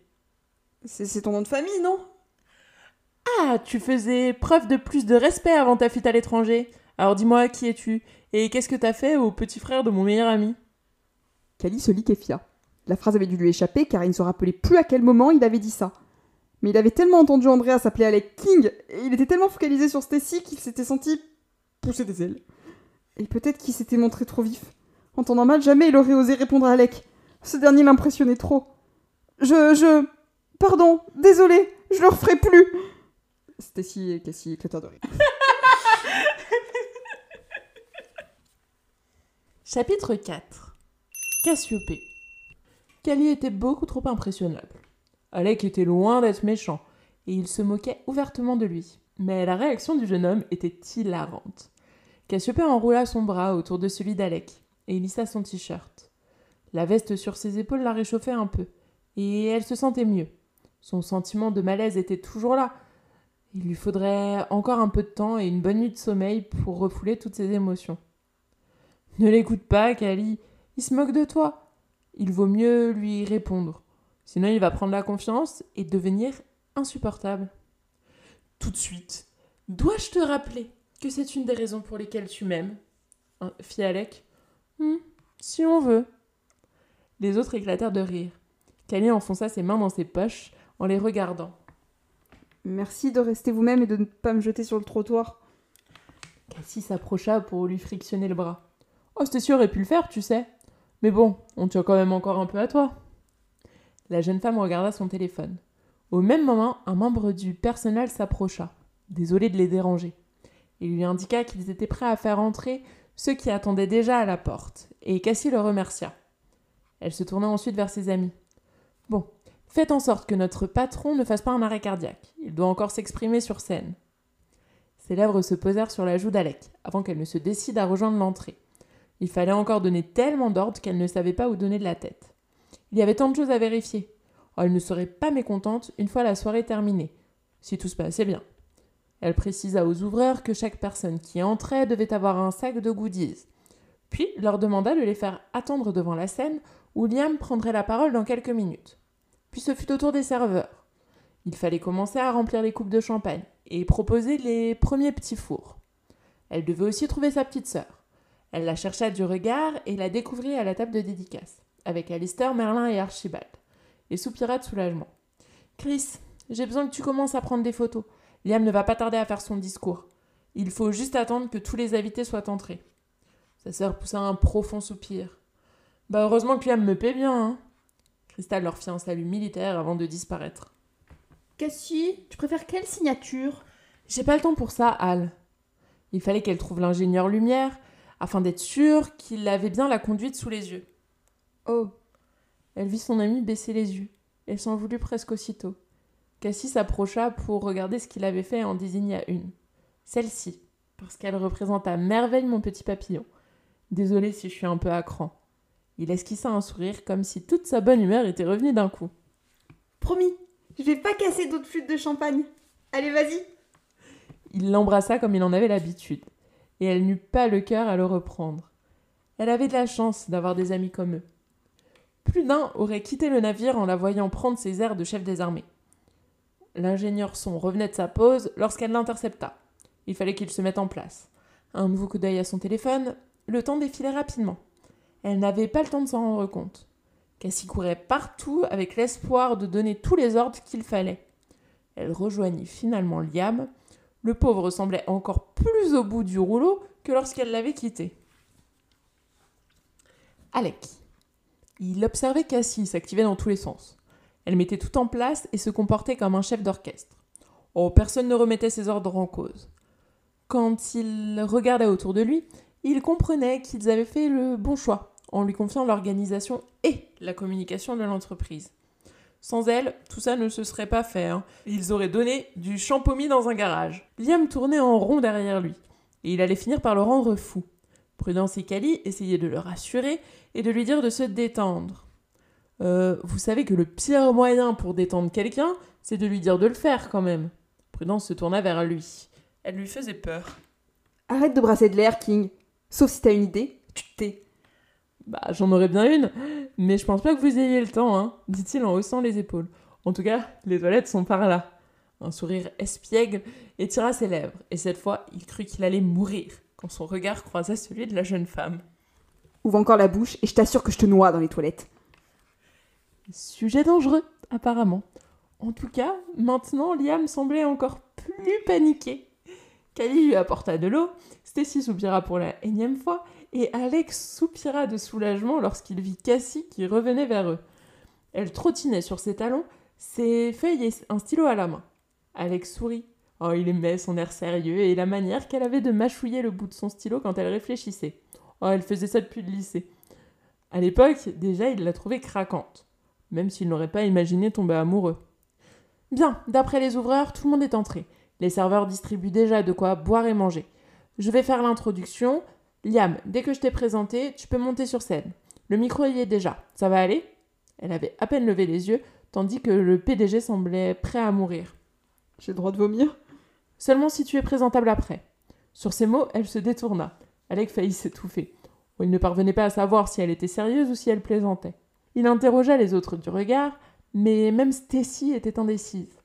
C'est c'est ton nom de famille, non? Ah, tu faisais preuve de plus de respect avant ta fuite à l'étranger. Alors dis-moi, qui es-tu Et qu'est-ce que t'as fait au petit frère de mon meilleur ami? Kali se liquéfia. La phrase avait dû lui échapper car il ne se rappelait plus à quel moment il avait dit ça. Mais il avait tellement entendu Andrea s'appeler Alec King et il était tellement focalisé sur Stacy qu'il s'était senti pousser des ailes. Et peut-être qu'il s'était montré trop vif. Entendant mal, jamais il aurait osé répondre à Alec. Ce dernier l'impressionnait trop. Je. je. Pardon, désolé, je le referai plus. Stacy et Cassie éclatèrent de rire. [LAUGHS] Chapitre 4 Cassiopée Cali était beaucoup trop impressionnable. Alec était loin d'être méchant, et il se moquait ouvertement de lui. Mais la réaction du jeune homme était hilarante. Cassiopée enroula son bras autour de celui d'Alec, et lissa son t-shirt. La veste sur ses épaules la réchauffait un peu, et elle se sentait mieux. Son sentiment de malaise était toujours là. Il lui faudrait encore un peu de temps et une bonne nuit de sommeil pour refouler toutes ses émotions. Ne l'écoute pas, Cali. Il se moque de toi. Il vaut mieux lui répondre. Sinon, il va prendre la confiance et devenir insupportable. Tout de suite, dois-je te rappeler que c'est une des raisons pour lesquelles tu m'aimes Hein, fit Alec? Hmm, si on veut. Les autres éclatèrent de rire. Cali enfonça ses mains dans ses poches en les regardant. Merci de rester vous-même et de ne pas me jeter sur le trottoir. Cassie s'approcha pour lui frictionner le bras. Oh, Stacy aurait pu le faire, tu sais. Mais bon, on tient quand même encore un peu à toi. La jeune femme regarda son téléphone. Au même moment, un membre du personnel s'approcha, désolé de les déranger. Il lui indiqua qu'ils étaient prêts à faire entrer ceux qui attendaient déjà à la porte, et Cassie le remercia. Elle se tourna ensuite vers ses amis. Bon, faites en sorte que notre patron ne fasse pas un arrêt cardiaque. Il doit encore s'exprimer sur scène. Ses lèvres se posèrent sur la joue d'Alec, avant qu'elle ne se décide à rejoindre l'entrée. Il fallait encore donner tellement d'ordres qu'elle ne savait pas où donner de la tête. Il y avait tant de choses à vérifier. Oh, elle ne serait pas mécontente une fois la soirée terminée, si tout se passait bien. Elle précisa aux ouvreurs que chaque personne qui entrait devait avoir un sac de goodies, puis leur demanda de les faire attendre devant la scène où Liam prendrait la parole dans quelques minutes. Puis ce fut au tour des serveurs. Il fallait commencer à remplir les coupes de champagne et proposer les premiers petits fours. Elle devait aussi trouver sa petite sœur. Elle la chercha du regard et la découvrit à la table de dédicace, avec Alistair, Merlin et Archibald, et soupira de soulagement. Chris, j'ai besoin que tu commences à prendre des photos. Liam ne va pas tarder à faire son discours. Il faut juste attendre que tous les invités soient entrés. Sa sœur poussa un profond soupir. Bah heureusement que Liam me paie bien, hein. Leur fit un salut militaire avant de disparaître. Cassie, tu préfères quelle signature? J'ai pas le temps pour ça, Al. Il fallait qu'elle trouve l'ingénieur lumière afin d'être sûre qu'il avait bien la conduite sous les yeux. Oh, Elle vit son ami baisser les yeux. Elle s'en voulut presque aussitôt. Cassie s'approcha pour regarder ce qu'il avait fait et en désigna une. Celle-ci, parce qu'elle représente à merveille mon petit papillon. Désolé si je suis un peu à cran. Il esquissa un sourire comme si toute sa bonne humeur était revenue d'un coup. Promis, je vais pas casser d'autres flûtes de champagne. Allez, vas-y. Il l'embrassa comme il en avait l'habitude, et elle n'eut pas le cœur à le reprendre. Elle avait de la chance d'avoir des amis comme eux. Plus d'un aurait quitté le navire en la voyant prendre ses airs de chef des armées. L'ingénieur son revenait de sa pause lorsqu'elle l'intercepta. Il fallait qu'il se mette en place. Un nouveau coup d'œil à son téléphone, le temps défilait rapidement. Elle n'avait pas le temps de s'en rendre compte. Cassie courait partout avec l'espoir de donner tous les ordres qu'il fallait. Elle rejoignit finalement Liam. Le pauvre semblait encore plus au bout du rouleau que lorsqu'elle l'avait quitté. Alec. Il observait Cassie s'activer dans tous les sens. Elle mettait tout en place et se comportait comme un chef d'orchestre. Oh, personne ne remettait ses ordres en cause. Quand il regardait autour de lui, il comprenait qu'ils avaient fait le bon choix en lui confiant l'organisation et la communication de l'entreprise. Sans elle, tout ça ne se serait pas fait. hein. Ils auraient donné du champomis dans un garage. Liam tournait en rond derrière lui, et il allait finir par le rendre fou. Prudence et Cali essayaient de le rassurer et de lui dire de se détendre. Euh, vous savez que le pire moyen pour détendre quelqu'un, c'est de lui dire de le faire quand même. Prudence se tourna vers lui. Elle lui faisait peur. Arrête de brasser de l'air, King. Sauf si t'as une idée, tu te tais. Bah, j'en aurais bien une, mais je pense pas que vous ayez le temps, hein, dit-il en haussant les épaules. En tout cas, les toilettes sont par là. Un sourire espiègle étira ses lèvres, et cette fois, il crut qu'il allait mourir quand son regard croisa celui de la jeune femme. Ouvre encore la bouche et je t'assure que je te noie dans les toilettes. Sujet dangereux, apparemment. En tout cas, maintenant, Liam semblait encore plus paniqué. Kali lui apporta de l'eau, Stacy soupira pour la énième fois, et Alex soupira de soulagement lorsqu'il vit Cassie qui revenait vers eux. Elle trottinait sur ses talons, ses feuilles et un stylo à la main. Alex sourit. Oh, il aimait son air sérieux et la manière qu'elle avait de mâchouiller le bout de son stylo quand elle réfléchissait. Oh, elle faisait ça depuis le lycée. À l'époque, déjà, il la trouvait craquante, même s'il n'aurait pas imaginé tomber amoureux. Bien, d'après les ouvreurs, tout le monde est entré. Les serveurs distribuent déjà de quoi boire et manger. Je vais faire l'introduction. Liam, dès que je t'ai présenté, tu peux monter sur scène. Le micro y est déjà. Ça va aller? Elle avait à peine levé les yeux, tandis que le PDG semblait prêt à mourir. J'ai le droit de vomir? Seulement si tu es présentable après. Sur ces mots, elle se détourna. Alec faillit s'étouffer. Il ne parvenait pas à savoir si elle était sérieuse ou si elle plaisantait. Il interrogea les autres du regard, mais même Stacy était indécise.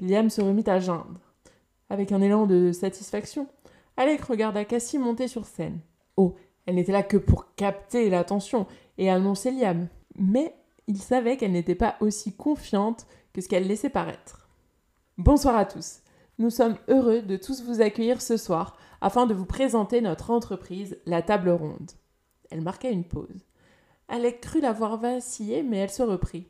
Liam se remit à geindre. Avec un élan de satisfaction, Alec regarda Cassie monter sur scène. Oh, elle n'était là que pour capter l'attention et annoncer Liam. Mais il savait qu'elle n'était pas aussi confiante que ce qu'elle laissait paraître. Bonsoir à tous. Nous sommes heureux de tous vous accueillir ce soir afin de vous présenter notre entreprise, la Table Ronde. Elle marqua une pause. Alec crut l'avoir vacillé, mais elle se reprit.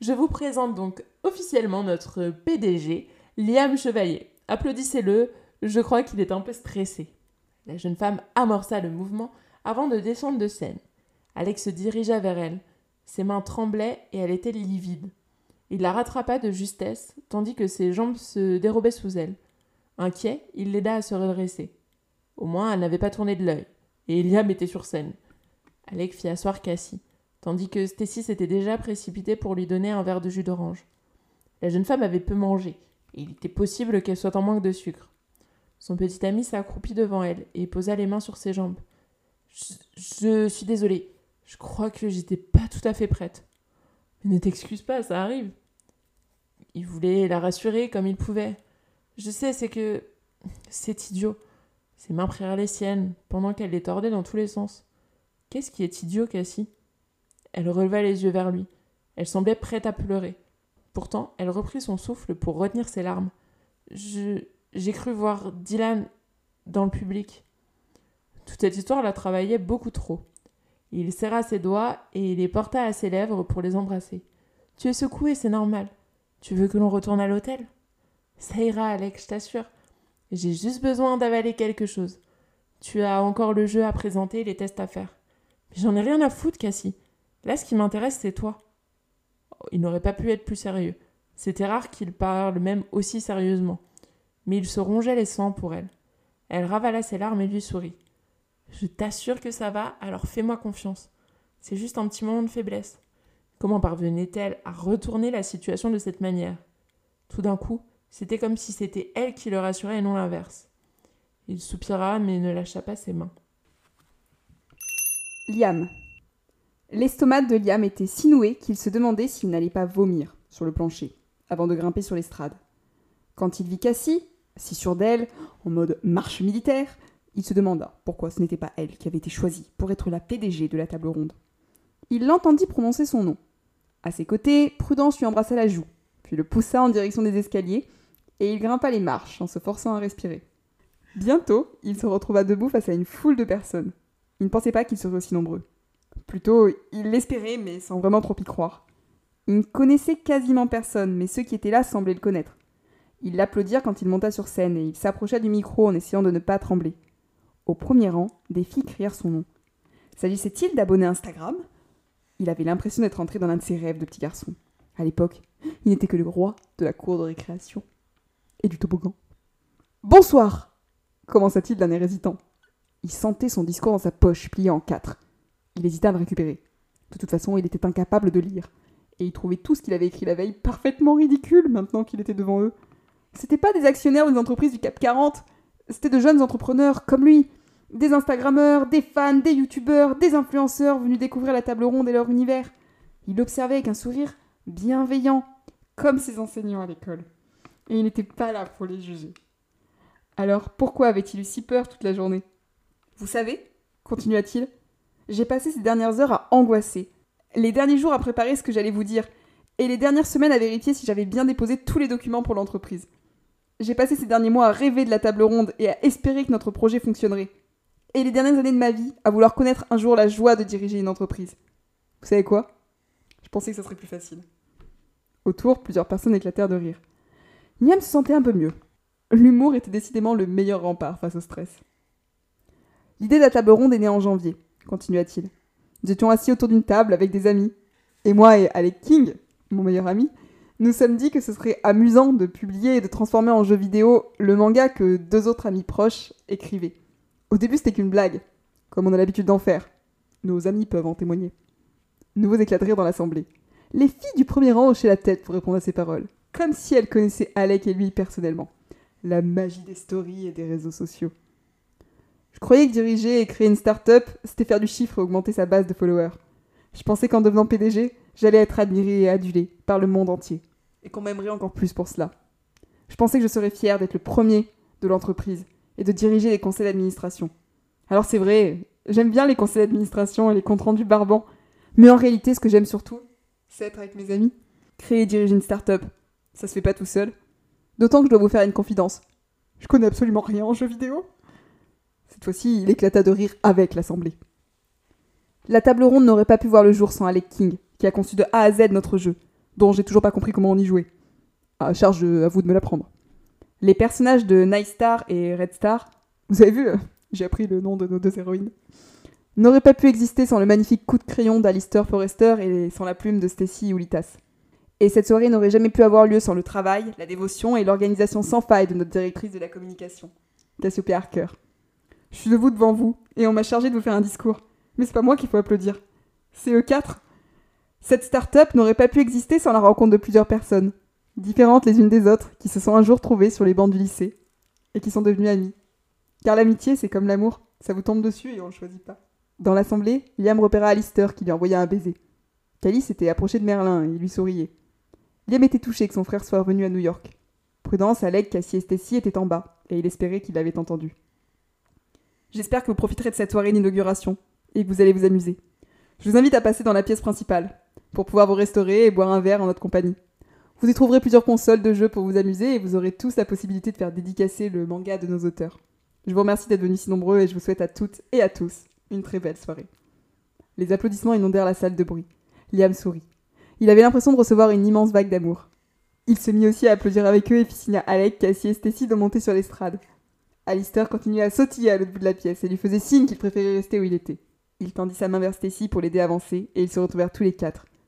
Je vous présente donc officiellement notre PDG, Liam Chevalier. Applaudissez-le, je crois qu'il est un peu stressé. La jeune femme amorça le mouvement avant de descendre de scène. Alex se dirigea vers elle. Ses mains tremblaient et elle était livide. Il la rattrapa de justesse, tandis que ses jambes se dérobaient sous elle. Inquiet, il l'aida à se redresser. Au moins, elle n'avait pas tourné de l'œil, et Eliam était sur scène. Alec fit asseoir Cassie, tandis que Stacy s'était déjà précipitée pour lui donner un verre de jus d'orange. La jeune femme avait peu mangé, et il était possible qu'elle soit en manque de sucre. Son petit ami s'accroupit devant elle et posa les mains sur ses jambes. Je, suis désolée. Je crois que j'étais pas tout à fait prête. Mais ne t'excuse pas, ça arrive. Il voulait la rassurer comme il pouvait. Je sais, c'est que. C'est idiot. Ses mains prirent les siennes, pendant qu'elle les tordait dans tous les sens. Qu'est-ce qui est idiot, Cassie? Elle releva les yeux vers lui. Elle semblait prête à pleurer. Pourtant, elle reprit son souffle pour retenir ses larmes. Je. J'ai cru voir Dylan dans le public. Toute cette histoire la travaillait beaucoup trop. Il serra ses doigts et les porta à ses lèvres pour les embrasser. Tu es secoué, c'est normal. Tu veux que l'on retourne à l'hôtel Ça ira, Alex, je t'assure. J'ai juste besoin d'avaler quelque chose. Tu as encore le jeu à présenter les tests à faire. Mais j'en ai rien à foutre, Cassie. Là, ce qui m'intéresse, c'est toi. Oh, il n'aurait pas pu être plus sérieux. C'était rare qu'il parle même aussi sérieusement. Mais il se rongeait les sangs pour elle. Elle ravala ses larmes et lui sourit. Je t'assure que ça va, alors fais-moi confiance. C'est juste un petit moment de faiblesse. Comment parvenait-elle à retourner la situation de cette manière? Tout d'un coup, c'était comme si c'était elle qui le rassurait et non l'inverse. Il soupira mais ne lâcha pas ses mains. Liam. L'estomac de Liam était si noué qu'il se demandait s'il n'allait pas vomir sur le plancher avant de grimper sur l'estrade. Quand il vit Cassie, si sûre d'elle, en mode marche militaire, il se demanda pourquoi ce n'était pas elle qui avait été choisie pour être la PDG de la table ronde. Il l'entendit prononcer son nom. À ses côtés, Prudence lui embrassa la joue, puis le poussa en direction des escaliers, et il grimpa les marches en se forçant à respirer. Bientôt, il se retrouva debout face à une foule de personnes. Il ne pensait pas qu'ils seraient aussi nombreux. Plutôt, il l'espérait, mais sans vraiment trop y croire. Il ne connaissait quasiment personne, mais ceux qui étaient là semblaient le connaître. Ils l'applaudirent quand il monta sur scène et il s'approcha du micro en essayant de ne pas trembler. Au premier rang, des filles crièrent son nom. S'agissait-il d'abonnés Instagram? Il avait l'impression d'être entré dans l'un de ses rêves de petit garçon. À l'époque, il n'était que le roi de la cour de récréation et du toboggan. Bonsoir commença-t-il d'un air hésitant. Il sentait son discours dans sa poche, plié en quatre. Il hésita à le récupérer. De toute façon, il était incapable de lire, et il trouvait tout ce qu'il avait écrit la veille parfaitement ridicule maintenant qu'il était devant eux. C'était pas des actionnaires des entreprises du CAP 40, C'était de jeunes entrepreneurs comme lui. Des Instagrammeurs, des fans, des Youtubeurs, des influenceurs venus découvrir la table ronde et leur univers. Il observait avec un sourire bienveillant, comme ses enseignants à l'école. Et il n'était pas là pour les juger. Alors pourquoi avait-il eu si peur toute la journée? Vous savez, continua-t-il, j'ai passé ces dernières heures à angoisser. Les derniers jours à préparer ce que j'allais vous dire, et les dernières semaines à vérifier si j'avais bien déposé tous les documents pour l'entreprise. J'ai passé ces derniers mois à rêver de la table ronde et à espérer que notre projet fonctionnerait. Et les dernières années de ma vie à vouloir connaître un jour la joie de diriger une entreprise. Vous savez quoi? Je pensais que ça serait plus facile. Autour, plusieurs personnes éclatèrent de rire. Niam se sentait un peu mieux. L'humour était décidément le meilleur rempart face au stress. L'idée de la table ronde est née en janvier, continua-t-il. Nous étions assis autour d'une table avec des amis. Et moi et Alec King, mon meilleur ami, nous sommes dit que ce serait amusant de publier et de transformer en jeu vidéo le manga que deux autres amis proches écrivaient. Au début, c'était qu'une blague, comme on a l'habitude d'en faire. Nos amis peuvent en témoigner. Éclats de rire dans l'assemblée. Les filles du premier rang hochaient la tête pour répondre à ces paroles, comme si elles connaissaient Alec et lui personnellement. La magie des stories et des réseaux sociaux. Je croyais que diriger et créer une start-up, c'était faire du chiffre et augmenter sa base de followers. Je pensais qu'en devenant PDG, j'allais être admiré et adulé par le monde entier, et qu'on m'aimerait encore plus pour cela. Je pensais que je serais fier d'être le premier de l'entreprise et de diriger les conseils d'administration. Alors c'est vrai, j'aime bien les conseils d'administration et les comptes rendus barbants, mais en réalité, ce que j'aime surtout, c'est être avec mes amis. Créer et diriger une start-up, ça se fait pas tout seul. D'autant que je dois vous faire une confidence. Je connais absolument rien en jeux vidéo. Cette fois-ci, il éclata de rire avec l'assemblée. La table ronde n'aurait pas pu voir le jour sans Alec King, qui a conçu de A à Z notre jeu, dont j'ai toujours pas compris comment on y jouait. À charge à vous de me l'apprendre. Les personnages de Night Star et Red Star, vous avez vu, euh, j'ai appris le nom de nos deux héroïnes, n'auraient pas pu exister sans le magnifique coup de crayon d'Alistair Forrester et sans la plume de Stacy Ulitas. Et cette soirée n'aurait jamais pu avoir lieu sans le travail, la dévotion et l'organisation sans faille de notre directrice de la communication, Cassiope Harker. Je suis devant vous, et on m'a chargé de vous faire un discours. Mais c'est pas moi qu'il faut applaudir. C'est eux quatre. Cette start-up n'aurait pas pu exister sans la rencontre de plusieurs personnes, différentes les unes des autres, qui se sont un jour trouvées sur les bancs du lycée, et qui sont devenues amies. Car l'amitié, c'est comme l'amour, ça vous tombe dessus et on le choisit pas. Dans l'assemblée, Liam repéra Alistair qui lui envoya un baiser. Cali s'était approché de Merlin et lui souriait. Liam était touché que son frère soit revenu à New York. Prudence, Alec, Cassie et Stacy étaient en bas, et il espérait qu'il avait entendu. J'espère que vous profiterez de cette soirée d'inauguration, et que vous allez vous amuser. Je vous invite à passer dans la pièce principale, pour pouvoir vous restaurer et boire un verre en notre compagnie. Vous y trouverez plusieurs consoles de jeux pour vous amuser et vous aurez tous la possibilité de faire dédicacer le manga de nos auteurs. Je vous remercie d'être venus si nombreux et je vous souhaite à toutes et à tous une très belle soirée. Les applaudissements inondèrent la salle de bruit. Liam sourit. Il avait l'impression de recevoir une immense vague d'amour. Il se mit aussi à applaudir avec eux et fit signe à Alec, Cassie et Stacy de monter sur l'estrade. Alistair continuait à sautiller à l'autre bout de la pièce et lui faisait signe qu'il préférait rester où il était. Il tendit sa main vers Stacy pour l'aider à avancer et ils se retrouvèrent tous les quatre,